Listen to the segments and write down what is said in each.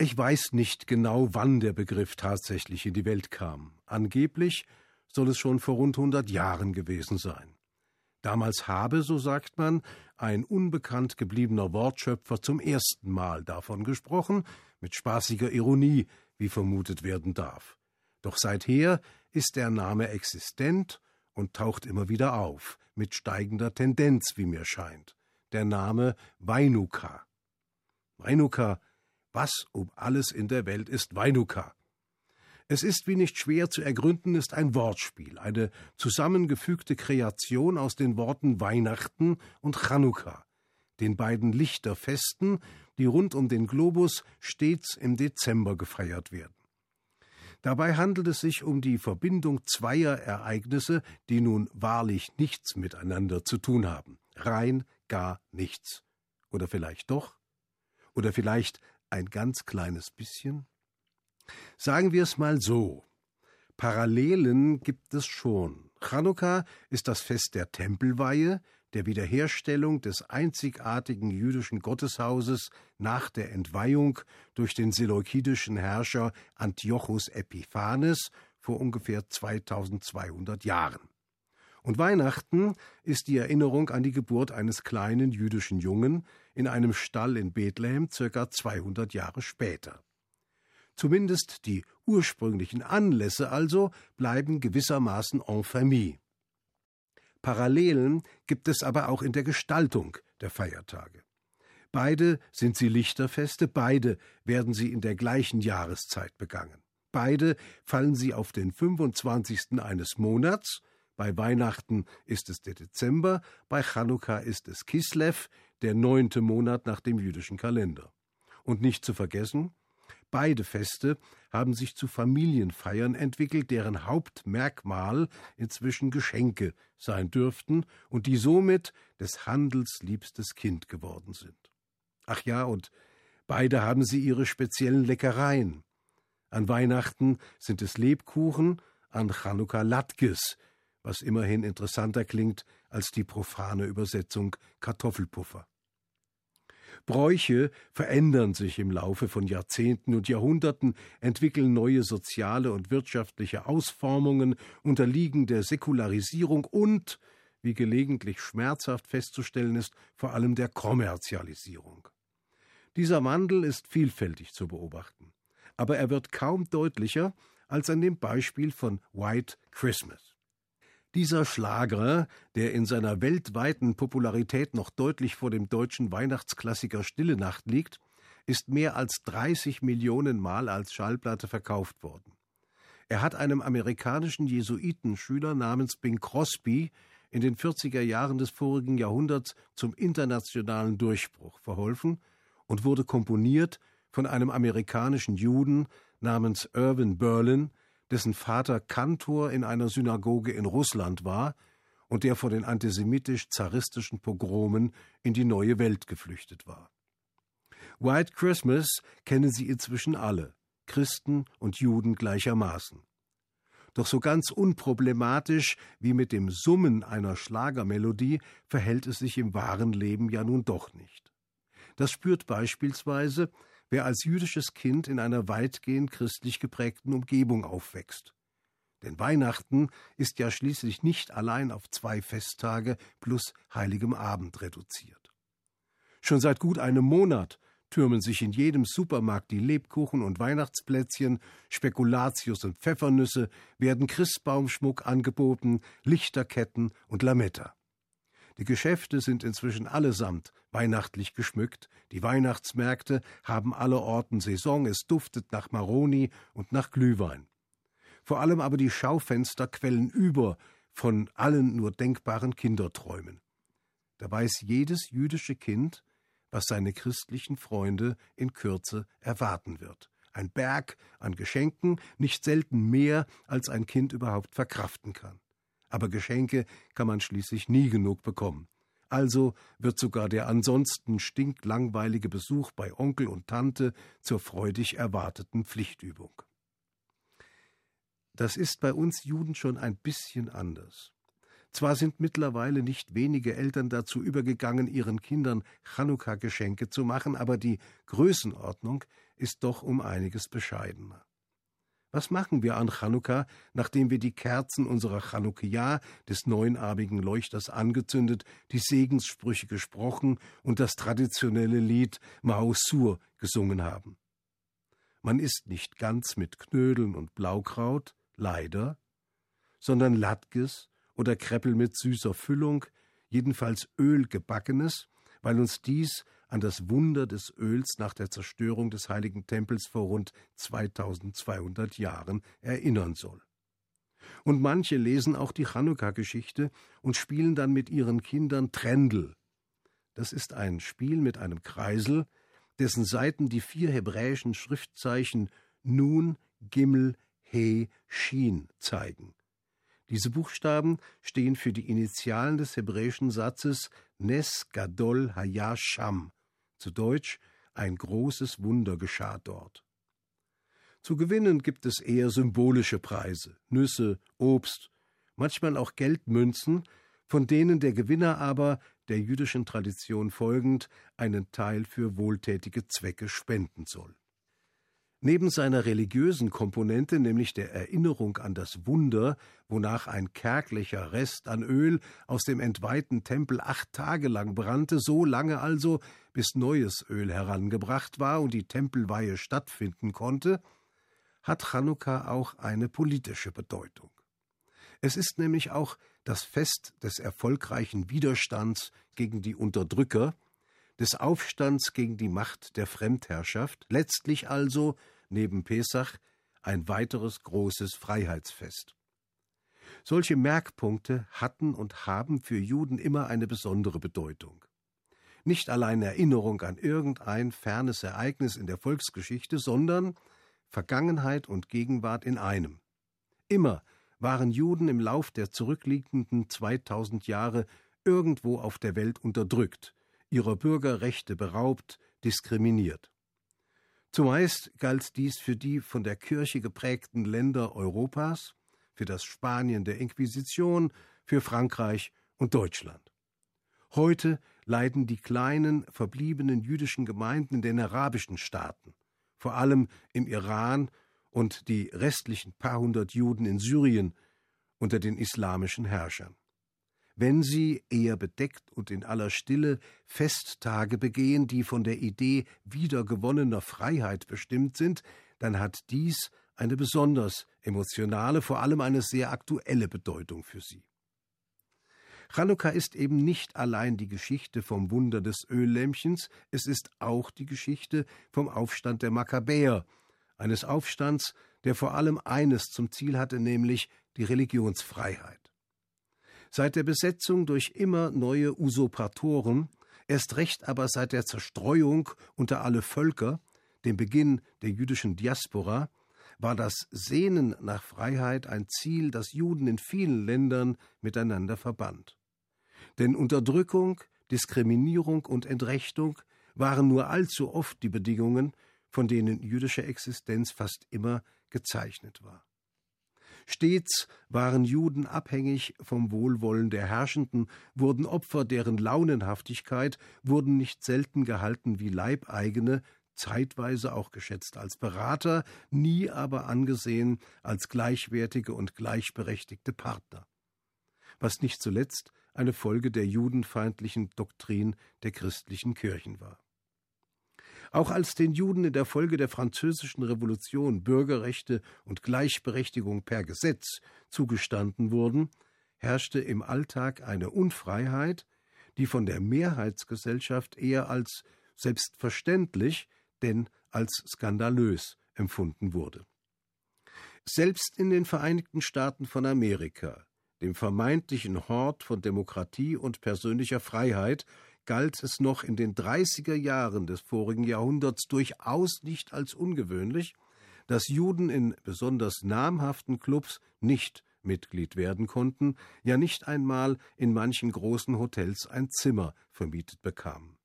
Ich weiß nicht genau, wann der Begriff tatsächlich in die Welt kam. Angeblich soll es schon vor rund 100 Jahren gewesen sein. Damals habe, so sagt man, ein unbekannt gebliebener Wortschöpfer zum ersten Mal davon gesprochen, mit spaßiger Ironie, wie vermutet werden darf. Doch seither ist der Name existent und taucht immer wieder auf, mit steigender Tendenz, wie mir scheint. Der Name Weinuka. Weinuka, was um alles in der Welt ist Weinuka? Es ist wie nicht schwer zu ergründen, ist ein Wortspiel, eine zusammengefügte Kreation aus den Worten Weihnachten und Chanukka, den beiden Lichterfesten, die rund um den Globus stets im Dezember gefeiert werden. Dabei handelt es sich um die Verbindung zweier Ereignisse, die nun wahrlich nichts miteinander zu tun haben. Rein gar nichts. Oder vielleicht doch? Oder vielleicht ein ganz kleines bisschen? Sagen wir es mal so. Parallelen gibt es schon. Chanukka ist das Fest der Tempelweihe, der Wiederherstellung des einzigartigen jüdischen Gotteshauses nach der Entweihung durch den seleukidischen Herrscher Antiochus Epiphanes vor ungefähr 2200 Jahren. Und Weihnachten ist die Erinnerung an die Geburt eines kleinen jüdischen Jungen in einem Stall in Bethlehem circa 200 Jahre später. Zumindest die ursprünglichen Anlässe also bleiben gewissermaßen en famille. Parallelen gibt es aber auch in der Gestaltung der Feiertage. Beide sind sie Lichterfeste, beide werden sie in der gleichen Jahreszeit begangen. Beide fallen sie auf den 25. eines Monats, bei Weihnachten ist es der Dezember, bei Chanukka ist es Kislev, der neunte Monat nach dem jüdischen Kalender. Und nicht zu vergessen, Beide Feste haben sich zu Familienfeiern entwickelt, deren Hauptmerkmal inzwischen Geschenke sein dürften und die somit des Handels liebstes Kind geworden sind. Ach ja, und beide haben sie ihre speziellen Leckereien. An Weihnachten sind es Lebkuchen, an Chanukka Latkes, was immerhin interessanter klingt als die profane Übersetzung Kartoffelpuffer. Bräuche verändern sich im Laufe von Jahrzehnten und Jahrhunderten, entwickeln neue soziale und wirtschaftliche Ausformungen, unterliegen der Säkularisierung und, wie gelegentlich schmerzhaft festzustellen ist, vor allem der Kommerzialisierung. Dieser Wandel ist vielfältig zu beobachten, aber er wird kaum deutlicher als an dem Beispiel von White Christmas. Dieser Schlager, der in seiner weltweiten Popularität noch deutlich vor dem deutschen Weihnachtsklassiker Stille Nacht liegt, ist mehr als 30 Millionen Mal als Schallplatte verkauft worden. Er hat einem amerikanischen Jesuitenschüler namens Bing Crosby in den 40er Jahren des vorigen Jahrhunderts zum internationalen Durchbruch verholfen und wurde komponiert von einem amerikanischen Juden namens Irvin Berlin, dessen Vater Kantor in einer Synagoge in Russland war und der vor den antisemitisch-zaristischen Pogromen in die neue Welt geflüchtet war. White Christmas kennen sie inzwischen alle, Christen und Juden gleichermaßen. Doch so ganz unproblematisch wie mit dem Summen einer Schlagermelodie verhält es sich im wahren Leben ja nun doch nicht. Das spürt beispielsweise wer als jüdisches Kind in einer weitgehend christlich geprägten Umgebung aufwächst. Denn Weihnachten ist ja schließlich nicht allein auf zwei Festtage plus heiligem Abend reduziert. Schon seit gut einem Monat türmen sich in jedem Supermarkt die Lebkuchen und Weihnachtsplätzchen, Spekulatius und Pfeffernüsse, werden Christbaumschmuck angeboten, Lichterketten und Lametta. Die Geschäfte sind inzwischen allesamt weihnachtlich geschmückt, die Weihnachtsmärkte haben allerorten Saison, es duftet nach Maroni und nach Glühwein. Vor allem aber die Schaufenster quellen über von allen nur denkbaren Kinderträumen. Da weiß jedes jüdische Kind, was seine christlichen Freunde in Kürze erwarten wird. Ein Berg an Geschenken, nicht selten mehr, als ein Kind überhaupt verkraften kann aber Geschenke kann man schließlich nie genug bekommen. Also wird sogar der ansonsten stinklangweilige Besuch bei Onkel und Tante zur freudig erwarteten Pflichtübung. Das ist bei uns Juden schon ein bisschen anders. Zwar sind mittlerweile nicht wenige Eltern dazu übergegangen, ihren Kindern Chanukka-Geschenke zu machen, aber die Größenordnung ist doch um einiges bescheidener. Was machen wir an Chanukka, nachdem wir die Kerzen unserer Chanukkia, des neunarmigen Leuchters, angezündet, die Segenssprüche gesprochen und das traditionelle Lied Mausur gesungen haben? Man isst nicht ganz mit Knödeln und Blaukraut, leider, sondern Latkes oder Kreppel mit süßer Füllung, jedenfalls Ölgebackenes, weil uns dies an das Wunder des Öls nach der Zerstörung des heiligen Tempels vor rund 2200 Jahren erinnern soll. Und manche lesen auch die Chanukka-Geschichte und spielen dann mit ihren Kindern Trendel. Das ist ein Spiel mit einem Kreisel, dessen Seiten die vier hebräischen Schriftzeichen Nun, Gimel, He, Shin zeigen. Diese Buchstaben stehen für die Initialen des hebräischen Satzes Nes Gadol Hayasham, zu Deutsch ein großes Wunder geschah dort. Zu gewinnen gibt es eher symbolische Preise, Nüsse, Obst, manchmal auch Geldmünzen, von denen der Gewinner aber, der jüdischen Tradition folgend, einen Teil für wohltätige Zwecke spenden soll. Neben seiner religiösen Komponente, nämlich der Erinnerung an das Wunder, wonach ein kärglicher Rest an Öl aus dem entweihten Tempel acht Tage lang brannte, so lange also, bis neues Öl herangebracht war und die Tempelweihe stattfinden konnte, hat Chanukka auch eine politische Bedeutung. Es ist nämlich auch das Fest des erfolgreichen Widerstands gegen die Unterdrücker, des Aufstands gegen die Macht der Fremdherrschaft, letztlich also, neben Pesach, ein weiteres großes Freiheitsfest. Solche Merkpunkte hatten und haben für Juden immer eine besondere Bedeutung. Nicht allein Erinnerung an irgendein fernes Ereignis in der Volksgeschichte, sondern Vergangenheit und Gegenwart in einem. Immer waren Juden im Lauf der zurückliegenden 2000 Jahre irgendwo auf der Welt unterdrückt, ihrer Bürgerrechte beraubt, diskriminiert. Zumeist galt dies für die von der Kirche geprägten Länder Europas, für das Spanien der Inquisition, für Frankreich und Deutschland. Heute leiden die kleinen, verbliebenen jüdischen Gemeinden in den arabischen Staaten, vor allem im Iran und die restlichen paar hundert Juden in Syrien unter den islamischen Herrschern wenn sie, eher bedeckt und in aller Stille, Festtage begehen, die von der Idee wiedergewonnener Freiheit bestimmt sind, dann hat dies eine besonders emotionale, vor allem eine sehr aktuelle Bedeutung für sie. Chanukka ist eben nicht allein die Geschichte vom Wunder des Öllämpchens, es ist auch die Geschichte vom Aufstand der Makkabäer, eines Aufstands, der vor allem eines zum Ziel hatte, nämlich die Religionsfreiheit. Seit der Besetzung durch immer neue Usurpatoren, erst recht aber seit der Zerstreuung unter alle Völker, dem Beginn der jüdischen Diaspora, war das Sehnen nach Freiheit ein Ziel, das Juden in vielen Ländern miteinander verband. Denn Unterdrückung, Diskriminierung und Entrechtung waren nur allzu oft die Bedingungen, von denen jüdische Existenz fast immer gezeichnet war. Stets waren Juden abhängig vom Wohlwollen der Herrschenden, wurden Opfer deren Launenhaftigkeit, wurden nicht selten gehalten wie Leibeigene, zeitweise auch geschätzt als Berater, nie aber angesehen als gleichwertige und gleichberechtigte Partner. Was nicht zuletzt eine Folge der judenfeindlichen Doktrin der christlichen Kirchen war. Auch als den Juden in der Folge der Französischen Revolution Bürgerrechte und Gleichberechtigung per Gesetz zugestanden wurden, herrschte im Alltag eine Unfreiheit, die von der Mehrheitsgesellschaft eher als selbstverständlich, denn als skandalös empfunden wurde. Selbst in den Vereinigten Staaten von Amerika, dem vermeintlichen Hort von Demokratie und persönlicher Freiheit, galt es noch in den 30er Jahren des vorigen Jahrhunderts durchaus nicht als ungewöhnlich, dass Juden in besonders namhaften Clubs nicht Mitglied werden konnten, ja nicht einmal in manchen großen Hotels ein Zimmer vermietet bekamen.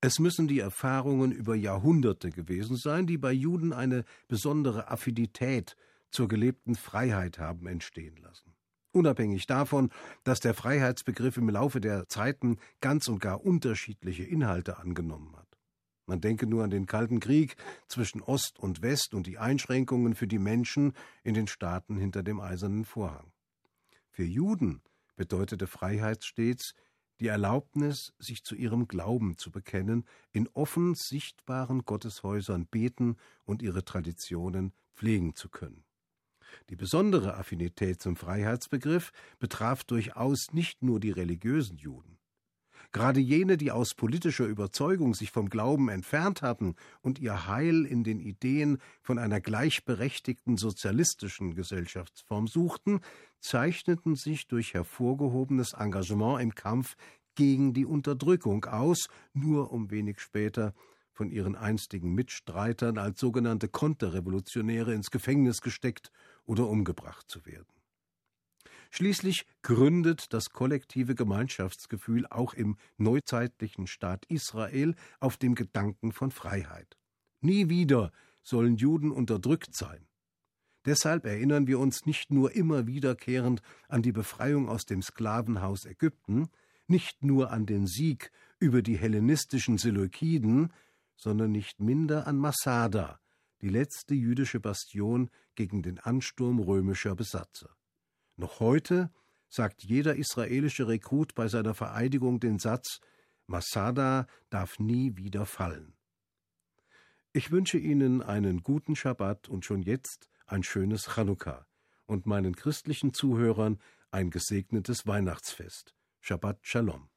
Es müssen die Erfahrungen über Jahrhunderte gewesen sein, die bei Juden eine besondere Affinität zur gelebten Freiheit haben entstehen lassen. Unabhängig davon, dass der Freiheitsbegriff im Laufe der Zeiten ganz und gar unterschiedliche Inhalte angenommen hat. Man denke nur an den Kalten Krieg zwischen Ost und West und die Einschränkungen für die Menschen in den Staaten hinter dem eisernen Vorhang. Für Juden bedeutete Freiheit stets die Erlaubnis, sich zu ihrem Glauben zu bekennen, in offen sichtbaren Gotteshäusern beten und ihre Traditionen pflegen zu können. Die besondere Affinität zum Freiheitsbegriff betraf durchaus nicht nur die religiösen Juden. Gerade jene, die aus politischer Überzeugung sich vom Glauben entfernt hatten und ihr Heil in den Ideen von einer gleichberechtigten sozialistischen Gesellschaftsform suchten, zeichneten sich durch hervorgehobenes Engagement im Kampf gegen die Unterdrückung aus, nur um wenig später von ihren einstigen Mitstreitern als sogenannte Konterrevolutionäre ins Gefängnis gesteckt oder umgebracht zu werden. Schließlich gründet das kollektive Gemeinschaftsgefühl auch im neuzeitlichen Staat Israel auf dem Gedanken von Freiheit. Nie wieder sollen Juden unterdrückt sein. Deshalb erinnern wir uns nicht nur immer wiederkehrend an die Befreiung aus dem Sklavenhaus Ägypten, nicht nur an den Sieg über die hellenistischen Seleukiden, sondern nicht minder an Masada, die letzte jüdische Bastion gegen den Ansturm römischer Besatzer. Noch heute sagt jeder israelische Rekrut bei seiner Vereidigung den Satz Masada darf nie wieder fallen. Ich wünsche Ihnen einen guten Schabbat und schon jetzt ein schönes Chanukka und meinen christlichen Zuhörern ein gesegnetes Weihnachtsfest. Shabbat Shalom.